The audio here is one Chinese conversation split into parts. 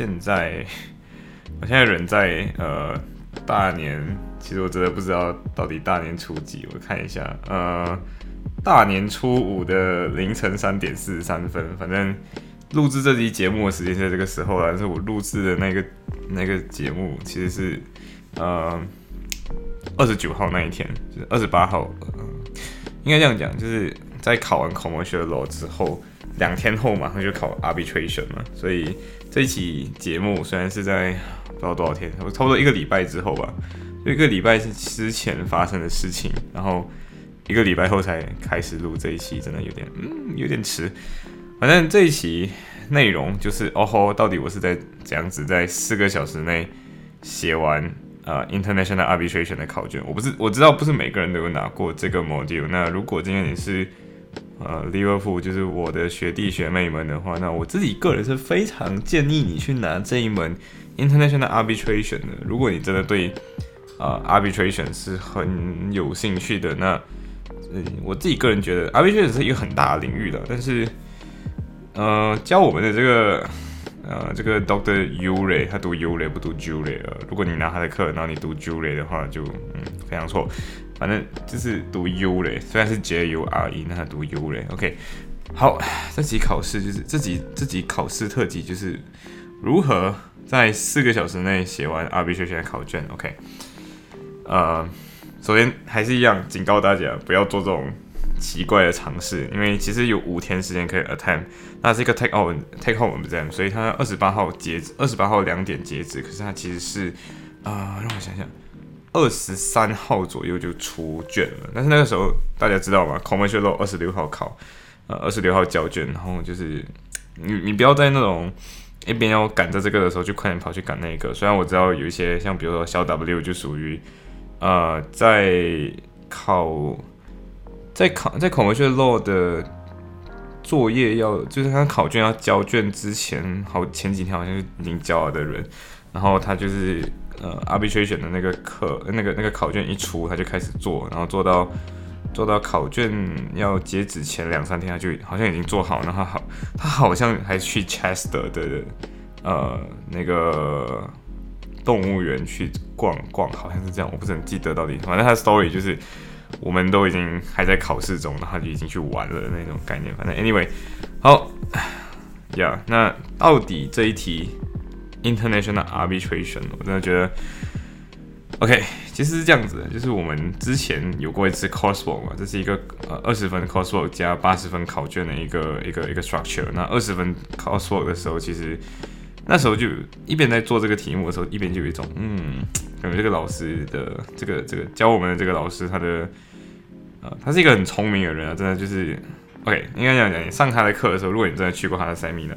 现在 我现在人在呃大年，其实我真的不知道到底大年初几，我看一下，呃大年初五的凌晨三点四十三分，反正录制这期节目的时间在这个时候了，但是我录制的那个那个节目其实是呃二十九号那一天，就是二十八号，应该这样讲，就是在考完 commercial law 之后。两天后马上就考 arbitration 嘛，所以这一期节目虽然是在不知道多少天，差不多一个礼拜之后吧，一个礼拜之前发生的事情，然后一个礼拜后才开始录这一期，真的有点嗯有点迟。反正这一期内容就是哦吼，到底我是在怎样子在四个小时内写完呃 international arbitration 的考卷？我不是我知道不是每个人都有拿过这个 module，那如果今天你是呃，Liverpool 就是我的学弟学妹们的话，那我自己个人是非常建议你去拿这一门 International Arbitration 的。如果你真的对呃 Arbitration 是很有兴趣的，那嗯，我自己个人觉得 Arbitration 是一个很大的领域的。但是，呃，教我们的这个呃这个 Doctor Ure，他读 Ure 不读 Jure。如果你拿他的课，然后你读 Jure 的话，就嗯非常错。反正就是读 U 嘞，虽然是 J U R E，那他读 U 嘞。OK，好，这集考试就是这集这集考试特辑就是如何在四个小时内写完 Arbitration 的考卷。OK，呃，首先还是一样警告大家不要做这种奇怪的尝试，因为其实有五天时间可以 attempt，那是一个 take home take home exam，所以它二十八号截止，二十八号两点截止，可是它其实是啊，让我想想。二十三号左右就出卷了，但是那个时候大家知道吗？Commercial Law 二十六号考，呃，二十六号交卷，然后就是你你不要在那种一边要赶着这个的时候，就快点跑去赶那个。虽然我知道有一些像比如说小 W 就属于呃在考在考在 Commercial Law 的作业要就是他考卷要交卷之前，好前几天好像是已经交了的人，然后他就是。呃，arbitration 的那个课，那个那个考卷一出，他就开始做，然后做到做到考卷要截止前两三天，他就好像已经做好，然后好，他好像还去 Chester 的呃那个动物园去逛逛，好像是这样，我不是很记得到底，反正他的 story 就是我们都已经还在考试中，然后就已经去玩了那种概念，反正 anyway，好 呀，那到底这一题？International arbitration，我真的觉得，OK，其实是这样子的，就是我们之前有过一次 coursework 嘛，这是一个呃二十分 coursework 加八十分考卷的一个一个一个 structure。那二十分 coursework 的时候，其实那时候就一边在做这个题目的时候，一边就有一种嗯，感觉这个老师的这个这个教我们的这个老师，他的呃，他是一个很聪明的人啊，真的就是 OK，应该这样讲，你上他的课的时候，如果你真的去过他的 seminar。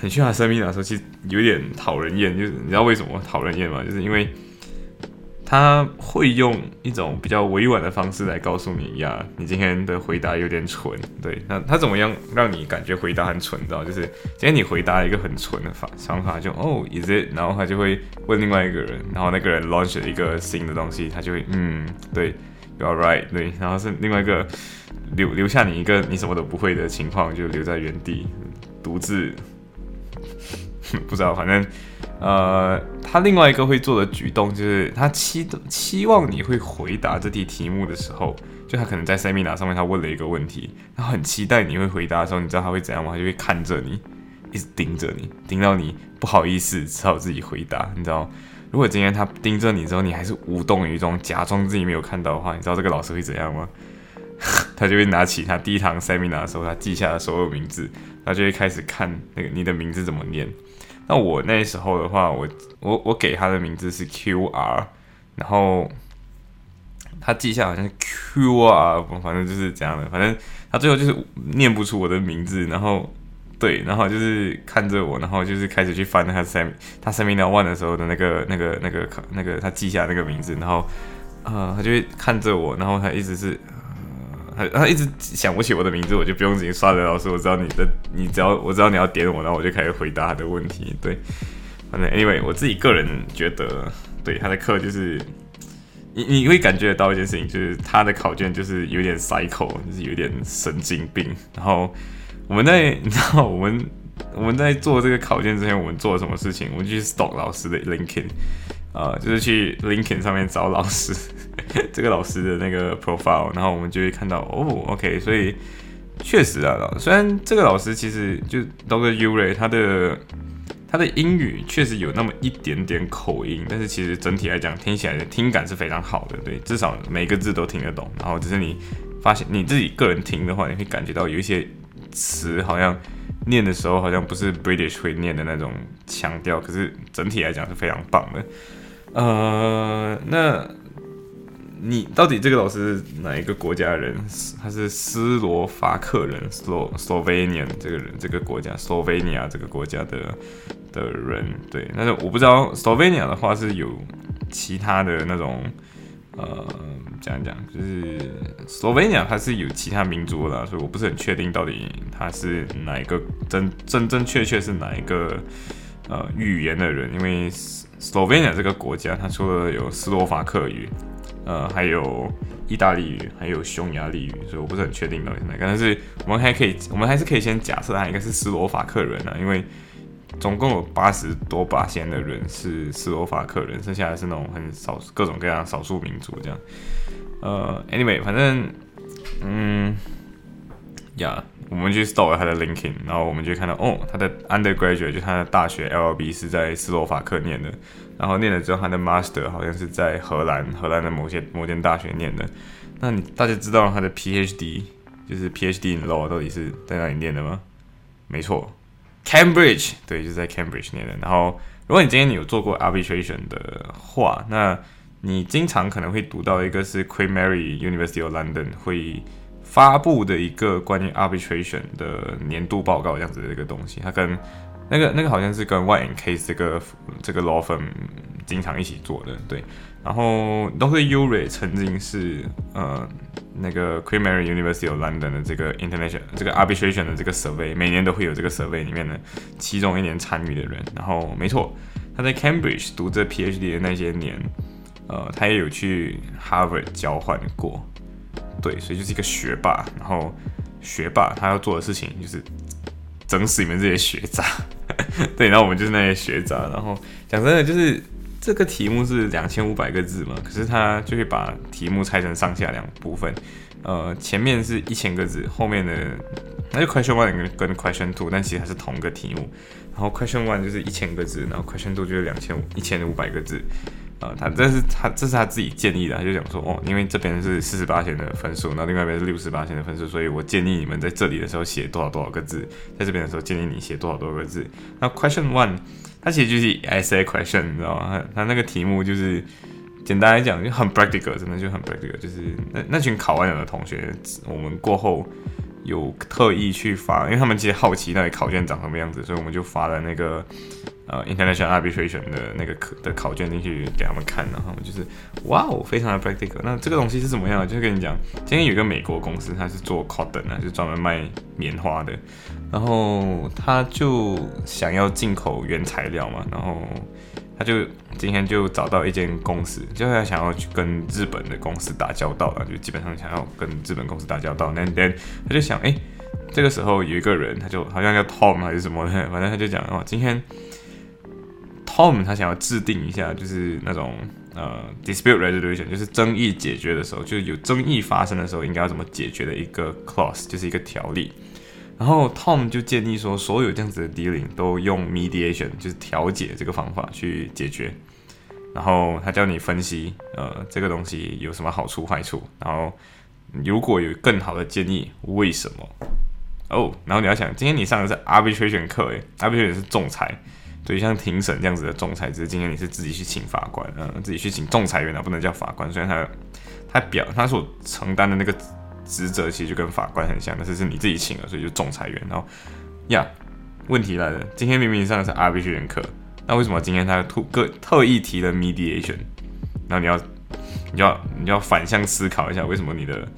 你去他生命的时候，其实有点讨人厌，就是你知道为什么讨人厌吗？就是因为他会用一种比较委婉的方式来告诉你呀，你今天的回答有点蠢。对，那他怎么样让你感觉回答很蠢？知道就是今天你回答一个很蠢的法想法，就哦，is it？然后他就会问另外一个人，然后那个人 launch 了一个新的东西，他就会嗯，对，you are right，对，然后是另外一个留留下你一个你什么都不会的情况，就留在原地独自。不知道，反正，呃，他另外一个会做的举动就是，他期期望你会回答这题题目的时候，就他可能在 seminar 上面他问了一个问题，他很期待你会回答的时候，你知道他会怎样吗？他就会看着你，一直盯着你，盯到你不好意思，只好自己回答。你知道，如果今天他盯着你之后，你还是无动于衷，假装自己没有看到的话，你知道这个老师会怎样吗？他就会拿起他第一堂 seminar 的时候他记下的所有名字，他就会开始看那个你的名字怎么念。那我那时候的话，我我我给他的名字是 Q R，然后他记下好像是 Q R，反正就是这样的，反正他最后就是念不出我的名字，然后对，然后就是看着我，然后就是开始去翻他 Sam 他 Seminar One 的时候的那个那个那个那个他记下那个名字，然后呃他就会看着我，然后他一直是他他一直想不起我的名字，我就不用自己刷的老师，我知道你的你只要我知道你要点我，然后我就开始回答他的问题。对，反正 Anyway 我自己个人觉得，对他的课就是你你会感觉得到一件事情，就是他的考卷就是有点 cycle，就是有点神经病，然后。我们在 你知道我们我们在做这个考卷之前，我们做了什么事情？我们去 stalk 老师的 LinkedIn，呃，就是去 LinkedIn 上面找老师 这个老师的那个 profile，然后我们就会看到哦，OK，所以确实啊，虽然这个老师其实就 Doctor Uri，他的他的英语确实有那么一点点口音，但是其实整体来讲听起来的听感是非常好的，对，至少每个字都听得懂。然后只是你发现你自己个人听的话，你会感觉到有一些。词好像念的时候好像不是 British 会念的那种腔调，可是整体来讲是非常棒的。呃，那你到底这个老师是哪一个国家人？他是斯洛伐克人，Slo Slovenian 这个人这个国家，Slovenia 这个国家的的人。对，但是我不知道 Slovenia 的话是有其他的那种。呃，讲讲，就是 Slovenia 它是有其他民族的，所以我不是很确定到底他是哪一个真真真确确是哪一个呃语言的人，因为 Slovenia 这个国家它除了有斯洛伐克语，呃，还有意大利语，还有匈牙利语，所以我不是很确定到底是哪个，但是我们还可以，我们还是可以先假设他应该是斯洛伐克人啊，因为。总共有八十多八千的人是斯洛伐克人，剩下的是那种很少各种各样少数民族这样。呃，anyway，反正，嗯，呀，我们去搜了他的 LinkedIn，然后我们就看到，哦，他的 undergraduate 就他的大学 LLB 是在斯洛伐克念的，然后念了之后他的 master 好像是在荷兰，荷兰的某些某间大学念的。那你大家知道他的 PhD 就是 PhD in law 到底是在哪里念的吗？没错。Cambridge，对，就是在 Cambridge 念的。然后，如果你今天有做过 arbitration 的话，那你经常可能会读到一个是 Queen Mary University of London 会发布的一个关于 arbitration 的年度报告这样子的一个东西。它跟那个那个好像是跟 Y N Case 这个这个 law firm 经常一起做的，对。然后都是 Uri 曾经是呃那个 Queen Mary University of London 的这个 international 这个 arbitration 的这个 survey，每年都会有这个 survey 里面的其中一年参与的人。然后没错，他在 Cambridge 读这 PhD 的那些年，呃，他也有去 Harvard 交换过。对，所以就是一个学霸。然后学霸他要做的事情就是整死你们这些学渣。对，然后我们就是那些学渣。然后讲真的就是。这个题目是两千五百个字嘛，可是他就会把题目拆成上下两部分，呃，前面是一千个字，后面的那就 question one 跟跟 question two，但其实它是同个题目，然后 question one 就是一千个字，然后 question two 就是两千五一千五百个字，啊，他这是他这是他自己建议的，他就讲说哦，因为这边是四十八线的分数，那另外一边是六十八线的分数，所以我建议你们在这里的时候写多少多少个字，在这边的时候建议你写多少多少个字，那 question one。它其实就是 essay question，你知道吗？它那个题目就是简单来讲就很 practical，真的就很 practical。就是那那群考完了的同学，我们过后有特意去发，因为他们其实好奇到底考卷长什么样子，所以我们就发了那个。呃，international arbitration 的那个课的考卷进去给他们看，然后就是哇哦，非常的 practical。那这个东西是怎么样？就是跟你讲，今天有一个美国公司，它是做 cotton 啊，就专门卖棉花的，然后他就想要进口原材料嘛，然后他就今天就找到一间公司，就是他想要去跟日本的公司打交道了，就基本上想要跟日本公司打交道。那 then 他就想，哎，这个时候有一个人，他就好像叫 Tom 还是什么的，反正他就讲哦，今天。Tom 他想要制定一下，就是那种呃 dispute resolution，就是争议解决的时候，就是有争议发生的时候应该要怎么解决的一个 clause，就是一个条例。然后 Tom 就建议说，所有这样子的 dealing 都用 mediation，就是调解这个方法去解决。然后他教你分析，呃，这个东西有什么好处坏处。然后如果有更好的建议，为什么？哦，然后你要想，今天你上的是 arbitration 课，诶 arbitration 是仲裁。对，像庭审这样子的仲裁，只是今天你是自己去请法官，嗯，自己去请仲裁员啊，不能叫法官。虽然他他表他所承担的那个职责其实就跟法官很像，但是是你自己请了，所以就仲裁员。然后呀，问题来了，今天明明上的是 arbitration 课，那为什么今天他特个特意提了 mediation？然后你要你要你要反向思考一下，为什么你的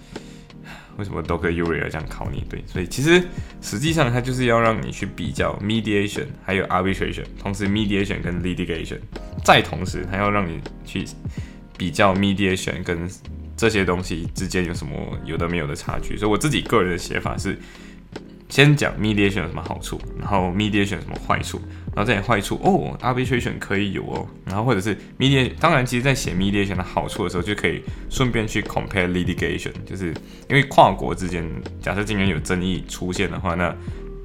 为什么 Docker u r i a 这样考你？对，所以其实实际上它就是要让你去比较 mediation 还有 arbitration，同时 mediation 跟 litigation，再同时它要让你去比较 mediation 跟这些东西之间有什么有的没有的差距。所以我自己个人的写法是。先讲 mediation 有什么好处，然后 mediation 有什么坏处，然后这些坏处哦，arbitration 可以有哦，然后或者是 mediation，当然，其实在写 mediation 的好处的时候，就可以顺便去 compare litigation，就是因为跨国之间，假设今天有争议出现的话，那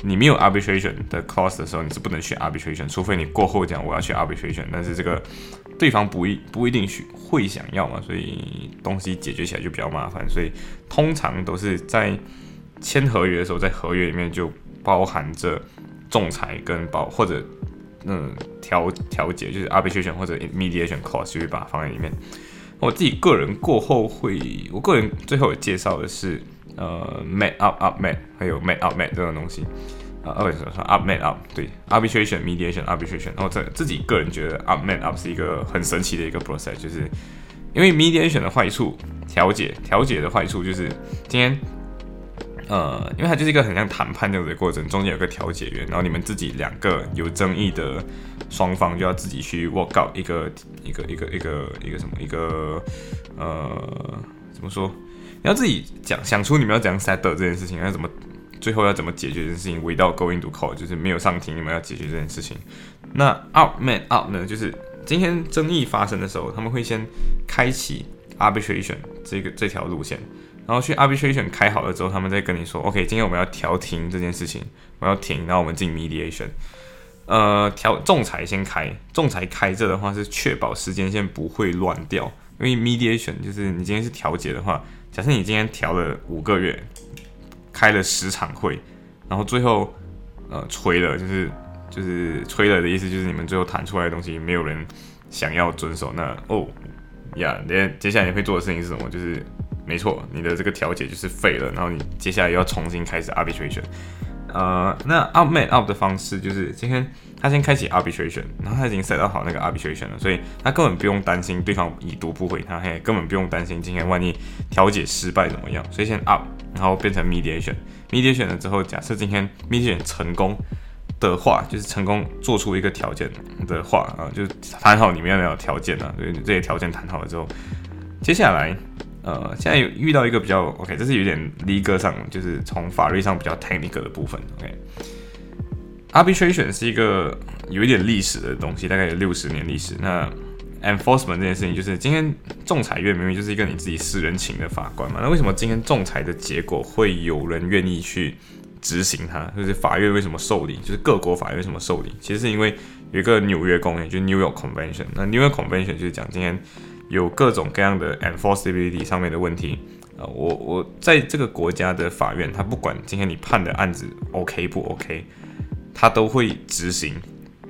你没有 arbitration 的 clause 的时候，你是不能选 arbitration，除非你过后讲我要去 arbitration，但是这个对方不一不一定许会想要嘛，所以东西解决起来就比较麻烦，所以通常都是在。签合约的时候，在合约里面就包含着仲裁跟包或者嗯调调解，就是 arbitration 或者 mediation clause，就会把它放在里面。我自己个人过后会，我个人最后有介绍的是呃 made up up made，还有 made up made 这种东西啊，二什么说 up made up 对 arbitration mediation arbitration，然后这自己个人觉得 up made up 是一个很神奇的一个 process，就是因为 mediation 的坏处，调解调解的坏处就是今天。呃，因为它就是一个很像谈判这样的过程，中间有个调解员，然后你们自己两个有争议的双方就要自己去 work out 一个一个一个一个一个什么一个呃怎么说？你要自己讲想出你们要怎样 settle 这件事情，要怎么最后要怎么解决这件事情，without going to court，就是没有上庭，你们要解决这件事情。那 out man out 呢，就是今天争议发生的时候，他们会先开启 arbitration 这个这条路线。然后去 arbitration 开好了之后，他们再跟你说，OK，今天我们要调停这件事情，我要停，然后我们进 mediation。呃，调仲裁先开，仲裁开这的话是确保时间线不会乱掉，因为 mediation 就是你今天是调解的话，假设你今天调了五个月，开了十场会，然后最后呃吹了，就是就是吹了的意思就是你们最后谈出来的东西没有人想要遵守，那哦呀，连接下来你会做的事情是什么？就是。没错，你的这个调解就是废了，然后你接下来又要重新开始 arbitration。呃，那 up man up 的方式就是今天他先开启 arbitration，然后他已经 set 好那个 arbitration 了，所以他根本不用担心对方已读不回他，嘿，根本不用担心今天万一调解失败怎么样。所以先 up，然后变成 mediation，mediation 了之后，假设今天 mediation 成功的话，就是成功做出一个条件的话啊，就是谈好你们要有条件啊，所以这些条件谈好了之后，接下来。呃，现在有遇到一个比较 OK，这是有点 legal 上，就是从法律上比较 technical 的部分。OK，arbitration 是一个有一点历史的东西，大概有六十年历史。那 enforcement 这件事情，就是今天仲裁院明明就是一个你自己私人请的法官嘛，那为什么今天仲裁的结果会有人愿意去执行它？就是法院为什么受理？就是各国法院为什么受理？其实是因为有一个纽约公约，就是 New York Convention。那 New York Convention 就是讲今天。有各种各样的 enforceability 上面的问题，呃，我我在这个国家的法院，他不管今天你判的案子 OK 不 OK，他都会执行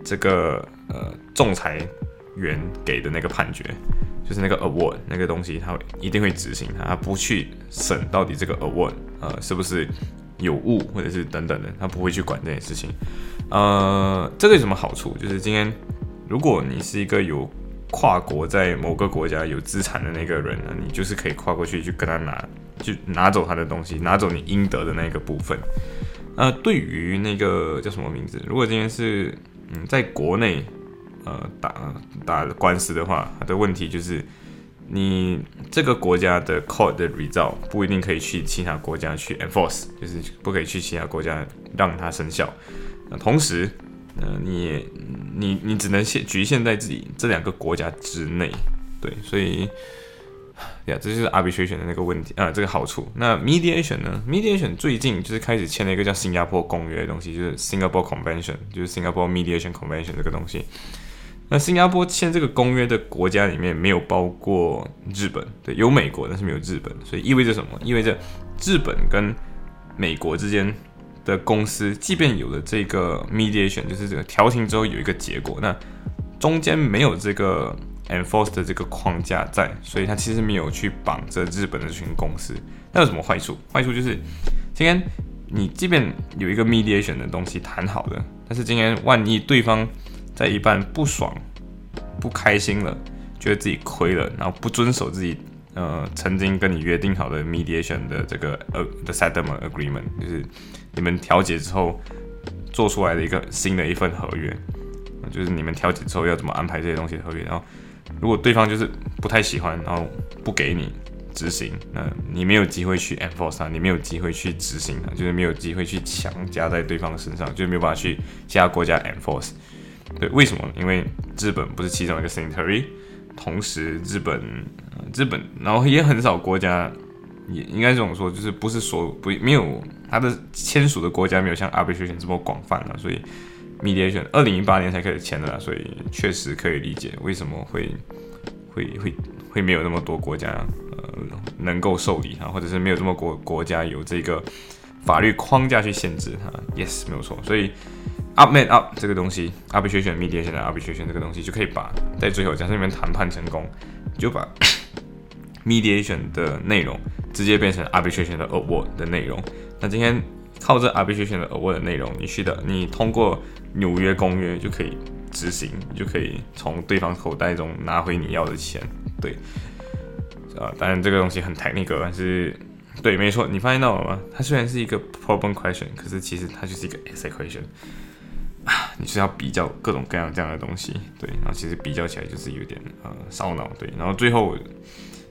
这个呃仲裁员给的那个判决，就是那个 award 那个东西，他一定会执行，他不去审到底这个 award 呃是不是有误或者是等等的，他不会去管这件事情。呃，这个有什么好处？就是今天如果你是一个有跨国在某个国家有资产的那个人呢，你就是可以跨过去去跟他拿，就拿走他的东西，拿走你应得的那个部分。呃，对于那个叫什么名字？如果今天是嗯，在国内呃打打官司的话，他的问题就是你这个国家的 court 的 result 不一定可以去其他国家去 enforce，就是不可以去其他国家让它生效。那同时。呃，你你你只能限局限在自己这两个国家之内，对，所以呀，这就是 arbitration 的那个问题啊，这个好处。那 mediation 呢？mediation 最近就是开始签了一个叫新加坡公约的东西，就是 Singapore Convention，就是 Singapore Mediation Convention 这个东西。那新加坡签这个公约的国家里面没有包括日本，对，有美国，但是没有日本，所以意味着什么？意味着日本跟美国之间。的公司，即便有了这个 mediation，就是这个调停之后有一个结果，那中间没有这个 enforce 的这个框架在，所以它其实没有去绑着日本的这群公司。那有什么坏处？坏处就是今天你即便有一个 mediation 的东西谈好了，但是今天万一对方在一半不爽、不开心了，觉得自己亏了，然后不遵守自己呃曾经跟你约定好的 mediation 的这个呃的 settlement agreement，就是你们调解之后做出来的一个新的一份合约，就是你们调解之后要怎么安排这些东西的合约，然后如果对方就是不太喜欢，然后不给你。执行，那你没有机会去 enforce 它，你没有机会去执行它，就是没有机会去强加在对方身上，就是没有办法去其他国家 enforce。对，为什么？因为日本不是其中一个 signatory，同时日本，日本，然后也很少国家，也应该这种说，就是不是说不没有它的签署的国家没有像 arbitration 这么广泛了，所以 mediation 二零一八年才开始签的，所以确实可以理解为什么会会会会没有那么多国家呃。能够受理它，或者是没有这么国国家有这个法律框架去限制它，yes 没有错。所以 up man up 这个东西，arbitration mediation arbitration 这个东西就可以把在最后假设你们谈判成功，就把 mediation 的内容直接变成 arbitration 的 award 的内容。那今天靠着 arbitration 的 award 的内容，你去的你通过纽约公约就可以执行，就可以从对方口袋中拿回你要的钱，对。啊，当然这个东西很 technical，但是对，没错，你发现到了吗？它虽然是一个 problem question，可是其实它就是一个 essay question，你是要比较各种各样这样的东西，对，然后其实比较起来就是有点呃烧脑，对，然后最后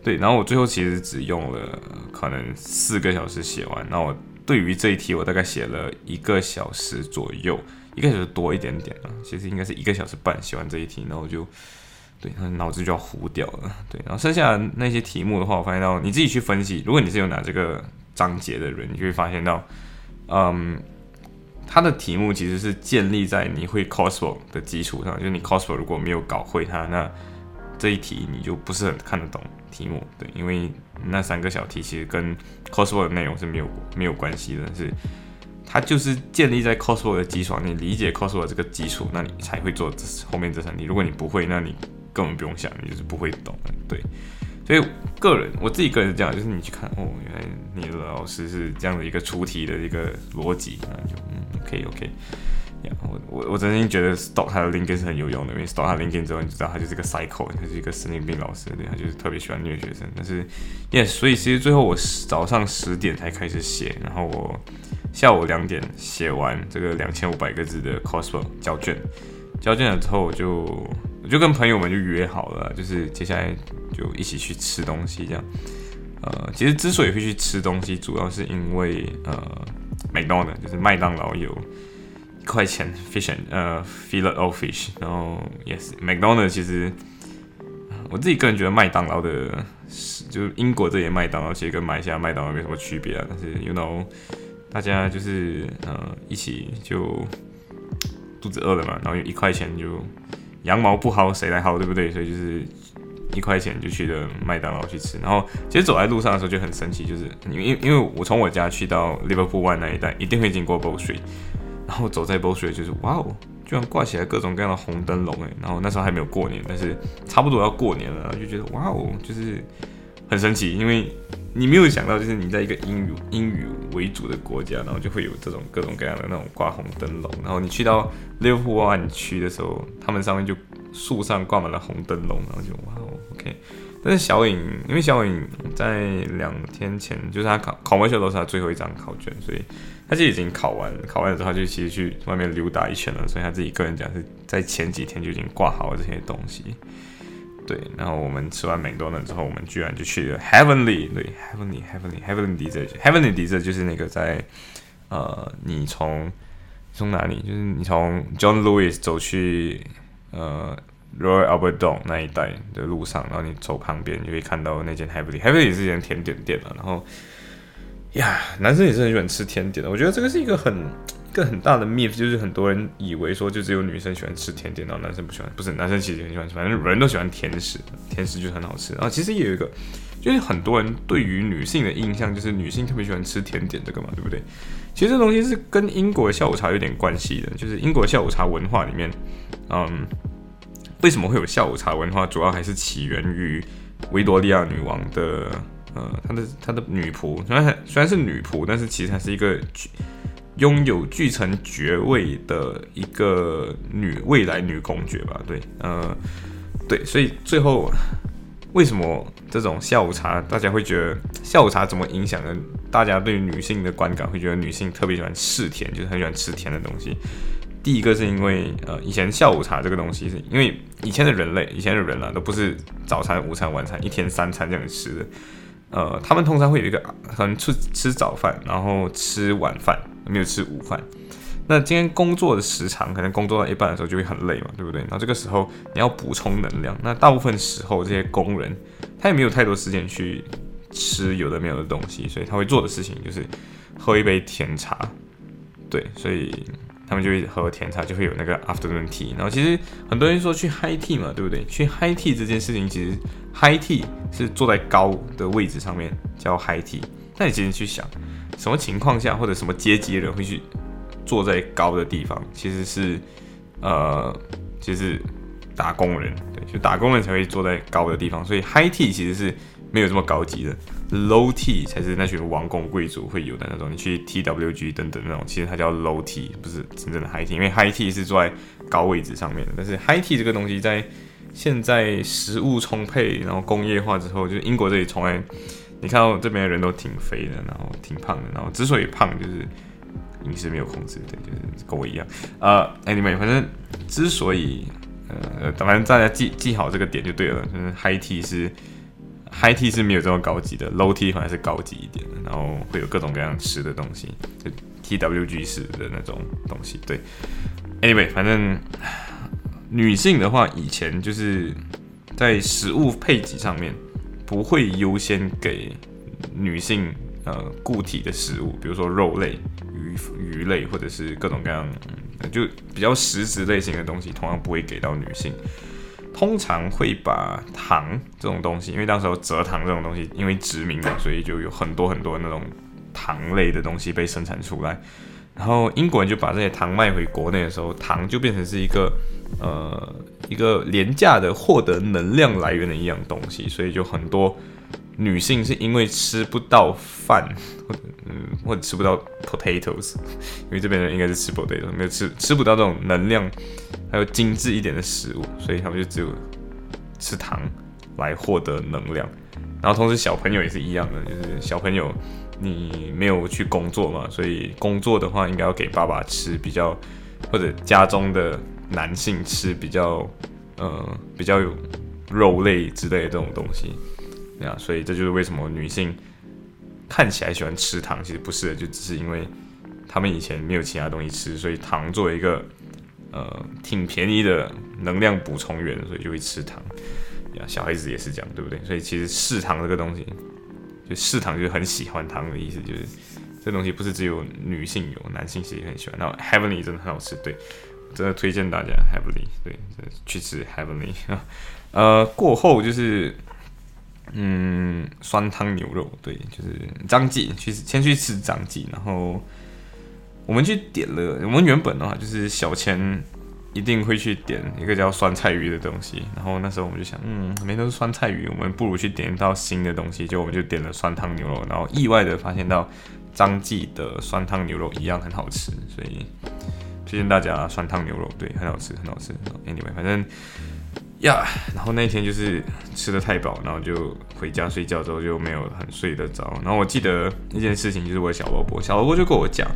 对，然后我最后其实只用了可能四个小时写完，那我对于这一题我大概写了一个小时左右，一个小时多一点点啊，其实应该是一个小时半写完这一题，然后我就。对，他脑子就要糊掉了。对，然后剩下那些题目的话，我发现到你自己去分析。如果你是有拿这个章节的人，你就会发现到，嗯，它的题目其实是建立在你会 c o s p l 的基础上。就是你 c o s p l 如果没有搞会它，那这一题你就不是很看得懂题目。对，因为那三个小题其实跟 c o s p l 的内容是没有没有关系的，是它就是建立在 c o s p l 的基础上。你理解 c o s p l 这个基础，那你才会做后面这三题。如果你不会，那你根本不用想，你就是不会懂，对。所以个人，我自己个人是这样，就是你去看，哦，原来你的老师是这样的一个出题的一个逻辑，那就，OK OK。我我我真心觉得 Stock 他的 LinkedIn 是很有用的，因为 Stock 他 LinkedIn 之后，你知道他就是一个 Cycle，他是一个神经病老师，对，他就是特别喜欢虐学生。但是，Yes，所以其实最后我早上十点才开始写，然后我下午两点写完这个两千五百个字的 c o s p l 交卷，交卷了之后我就。我就跟朋友们就约好了，就是接下来就一起去吃东西这样。呃，其实之所以会去吃东西，主要是因为呃，McDonald 就是麦当劳有一块钱 fish，呃，fillet of fish。然后也是 McDonald 其实我自己个人觉得麦当劳的，就是英国这些麦当劳其实跟马来西亚麦当劳没什么区别啊。但是 you know 大家就是呃一起就肚子饿了嘛，然后一块钱就。羊毛不薅谁来薅，对不对？所以就是一块钱就去了麦当劳去吃。然后其实走在路上的时候就很神奇，就是因为因为我从我家去到 Liverpool One 那一带，一定会经过 Bow Street，然后走在 Bow Street 就是哇哦，居然挂起来各种各样的红灯笼诶。然后那时候还没有过年，但是差不多要过年了，就觉得哇哦，就是很神奇，因为你没有想到，就是你在一个英语英语为主的国家，然后就会有这种各种各样的那种挂红灯笼。然后你去到 Liverpool One 区的时候，他们上面就树上挂满了红灯笼，然后就哇哦，OK。但是小颖，因为小颖在两天前就是他考考完学都是他最后一张考卷，所以他就已经考完，考完了之后就其实去外面溜达一圈了。所以他自己个人讲是在前几天就已经挂好了这些东西。对，然后我们吃完美多呢之后，我们居然就去了 Heavenly，对，heavenly，heavenly，heavenly，desert，heavenly，desert，就是那个在呃，你从从哪里？就是你从 John Lewis 走去呃 Royal Albert Dock 那一带的路上，然后你走旁边就会看到那间 Heavenly，Heavenly 是间甜点店了。然后呀，男生也是很喜欢吃甜点的。我觉得这个是一个很一个很大的 myth，就是很多人以为说就只有女生喜欢吃甜点，然后男生不喜欢。不是，男生其实很喜欢吃，反正人都喜欢甜食，甜食就很好吃。然后其实也有一个，就是很多人对于女性的印象就是女性特别喜欢吃甜点这个嘛，对不对？其实这东西是跟英国的下午茶有点关系的，就是英国下午茶文化里面，嗯，为什么会有下午茶文化？主要还是起源于维多利亚女王的呃，她的她的女仆，虽然虽然是女仆，但是其实她是一个拥有巨城爵位的一个女未来女公爵吧？对，呃，对，所以最后为什么这种下午茶大家会觉得下午茶怎么影响呢？大家对女性的观感会觉得女性特别喜欢吃甜，就是很喜欢吃甜的东西。第一个是因为呃，以前下午茶这个东西是因为以前的人类，以前的人啊，都不是早餐、午餐、晚餐一天三餐这样吃的。呃，他们通常会有一个可能吃吃早饭，然后吃晚饭，没有吃午饭。那今天工作的时长可能工作到一半的时候就会很累嘛，对不对？然后这个时候你要补充能量，那大部分时候这些工人他也没有太多时间去吃有的没有的东西，所以他会做的事情就是喝一杯甜茶。对，所以。他们就会喝甜茶，就会有那个 afternoon tea。然后其实很多人说去 high tea 嘛，对不对？去 high tea 这件事情，其实 high tea 是坐在高的位置上面叫 high tea。那你其实去想，什么情况下或者什么阶级的人会去坐在高的地方？其实是呃，其实打工人，对，就打工人才会坐在高的地方。所以 high tea 其实是没有这么高级的。Low tea 才是那群王公贵族会有的那种，你去 T W G 等等那种，其实它叫 Low tea，不是真正的 High tea，因为 High tea 是坐在高位置上面的。但是 High tea 这个东西在现在食物充沛，然后工业化之后，就是英国这里从来，你看到这边的人都挺肥的，然后挺胖的，然后之所以胖就是饮食没有控制，对，就是跟我一样。呃，Anyway，反正之所以呃，反正大家记记好这个点就对了，就是 High tea 是。High tea 是没有这么高级的，Low tea 反而是高级一点的，然后会有各种各样吃的东西，就 TWG 式的那种东西。对，Anyway，反正女性的话，以前就是在食物配给上面不会优先给女性呃固体的食物，比如说肉类、鱼鱼类或者是各种各样就比较实质类型的东西，同样不会给到女性。通常会把糖这种东西，因为当时候蔗糖这种东西，因为殖民嘛，所以就有很多很多那种糖类的东西被生产出来。然后英国人就把这些糖卖回国内的时候，糖就变成是一个呃一个廉价的获得能量来源的一样东西，所以就很多女性是因为吃不到饭，嗯或者吃不到 potatoes，因为这边人应该是吃 potatoes，没有吃吃不到这种能量。还有精致一点的食物，所以他们就只有吃糖来获得能量。然后同时小朋友也是一样的，就是小朋友你没有去工作嘛，所以工作的话应该要给爸爸吃比较，或者家中的男性吃比较，呃，比较有肉类之类的这种东西。对啊所以这就是为什么女性看起来喜欢吃糖，其实不是的，就只是因为她们以前没有其他东西吃，所以糖作为一个。呃，挺便宜的能量补充源，所以就会吃糖。呀，小孩子也是这样，对不对？所以其实嗜糖这个东西，就嗜糖就是很喜欢糖的意思，就是这东西不是只有女性有，男性其实也很喜欢。然后 Heavenly 真的很好吃，对，真的推荐大家 Heavenly，对，去吃 Heavenly。呃，过后就是嗯，酸汤牛肉，对，就是张记，去先去吃张记，然后。我们去点了，我们原本的话就是小千一定会去点一个叫酸菜鱼的东西，然后那时候我们就想，嗯，没都是酸菜鱼，我们不如去点一道新的东西，就我们就点了酸汤牛肉，然后意外的发现到张记的酸汤牛肉一样很好吃，所以推荐大家酸汤牛肉，对，很好吃，很好吃。Anyway，反正呀，然后那天就是吃的太饱，然后就回家睡觉之后就没有很睡得着，然后我记得一件事情就是我小萝卜，小萝卜就跟我讲。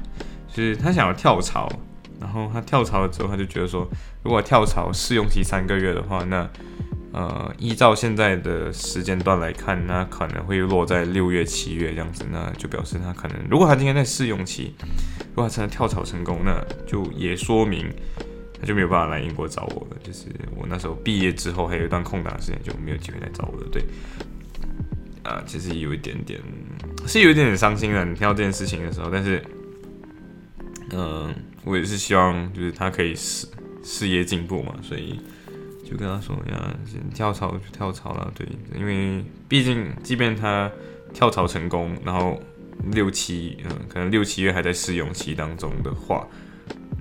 就是他想要跳槽，然后他跳槽了之后，他就觉得说，如果跳槽试用期三个月的话，那呃，依照现在的时间段来看，那可能会落在六月、七月这样子，那就表示他可能，如果他今天在试用期，如果他真的跳槽成功，那就也说明他就没有办法来英国找我了。就是我那时候毕业之后还有一段空档时间，就没有机会来找我了。对，啊，其实有一点点是有一点点伤心的。你听到这件事情的时候，但是。嗯，我也是希望就是他可以事事业进步嘛，所以就跟他说呀，先跳槽就跳槽了，对，因为毕竟即便他跳槽成功，然后六七嗯，可能六七月还在试用期当中的话，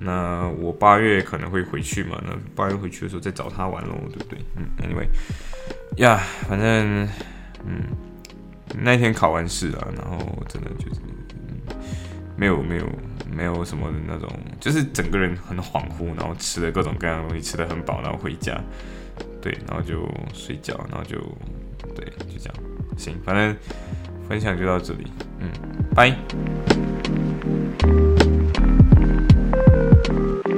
那我八月可能会回去嘛，那八月回去的时候再找他玩喽，对不对？嗯，Anyway，呀，反正嗯，那天考完试啊，然后真的就是嗯没有没有没有什么那种，就是整个人很恍惚，然后吃了各种各样的东西，吃的很饱，然后回家，对，然后就睡觉，然后就对，就这样，行，反正分享就到这里，嗯，拜。Thank you.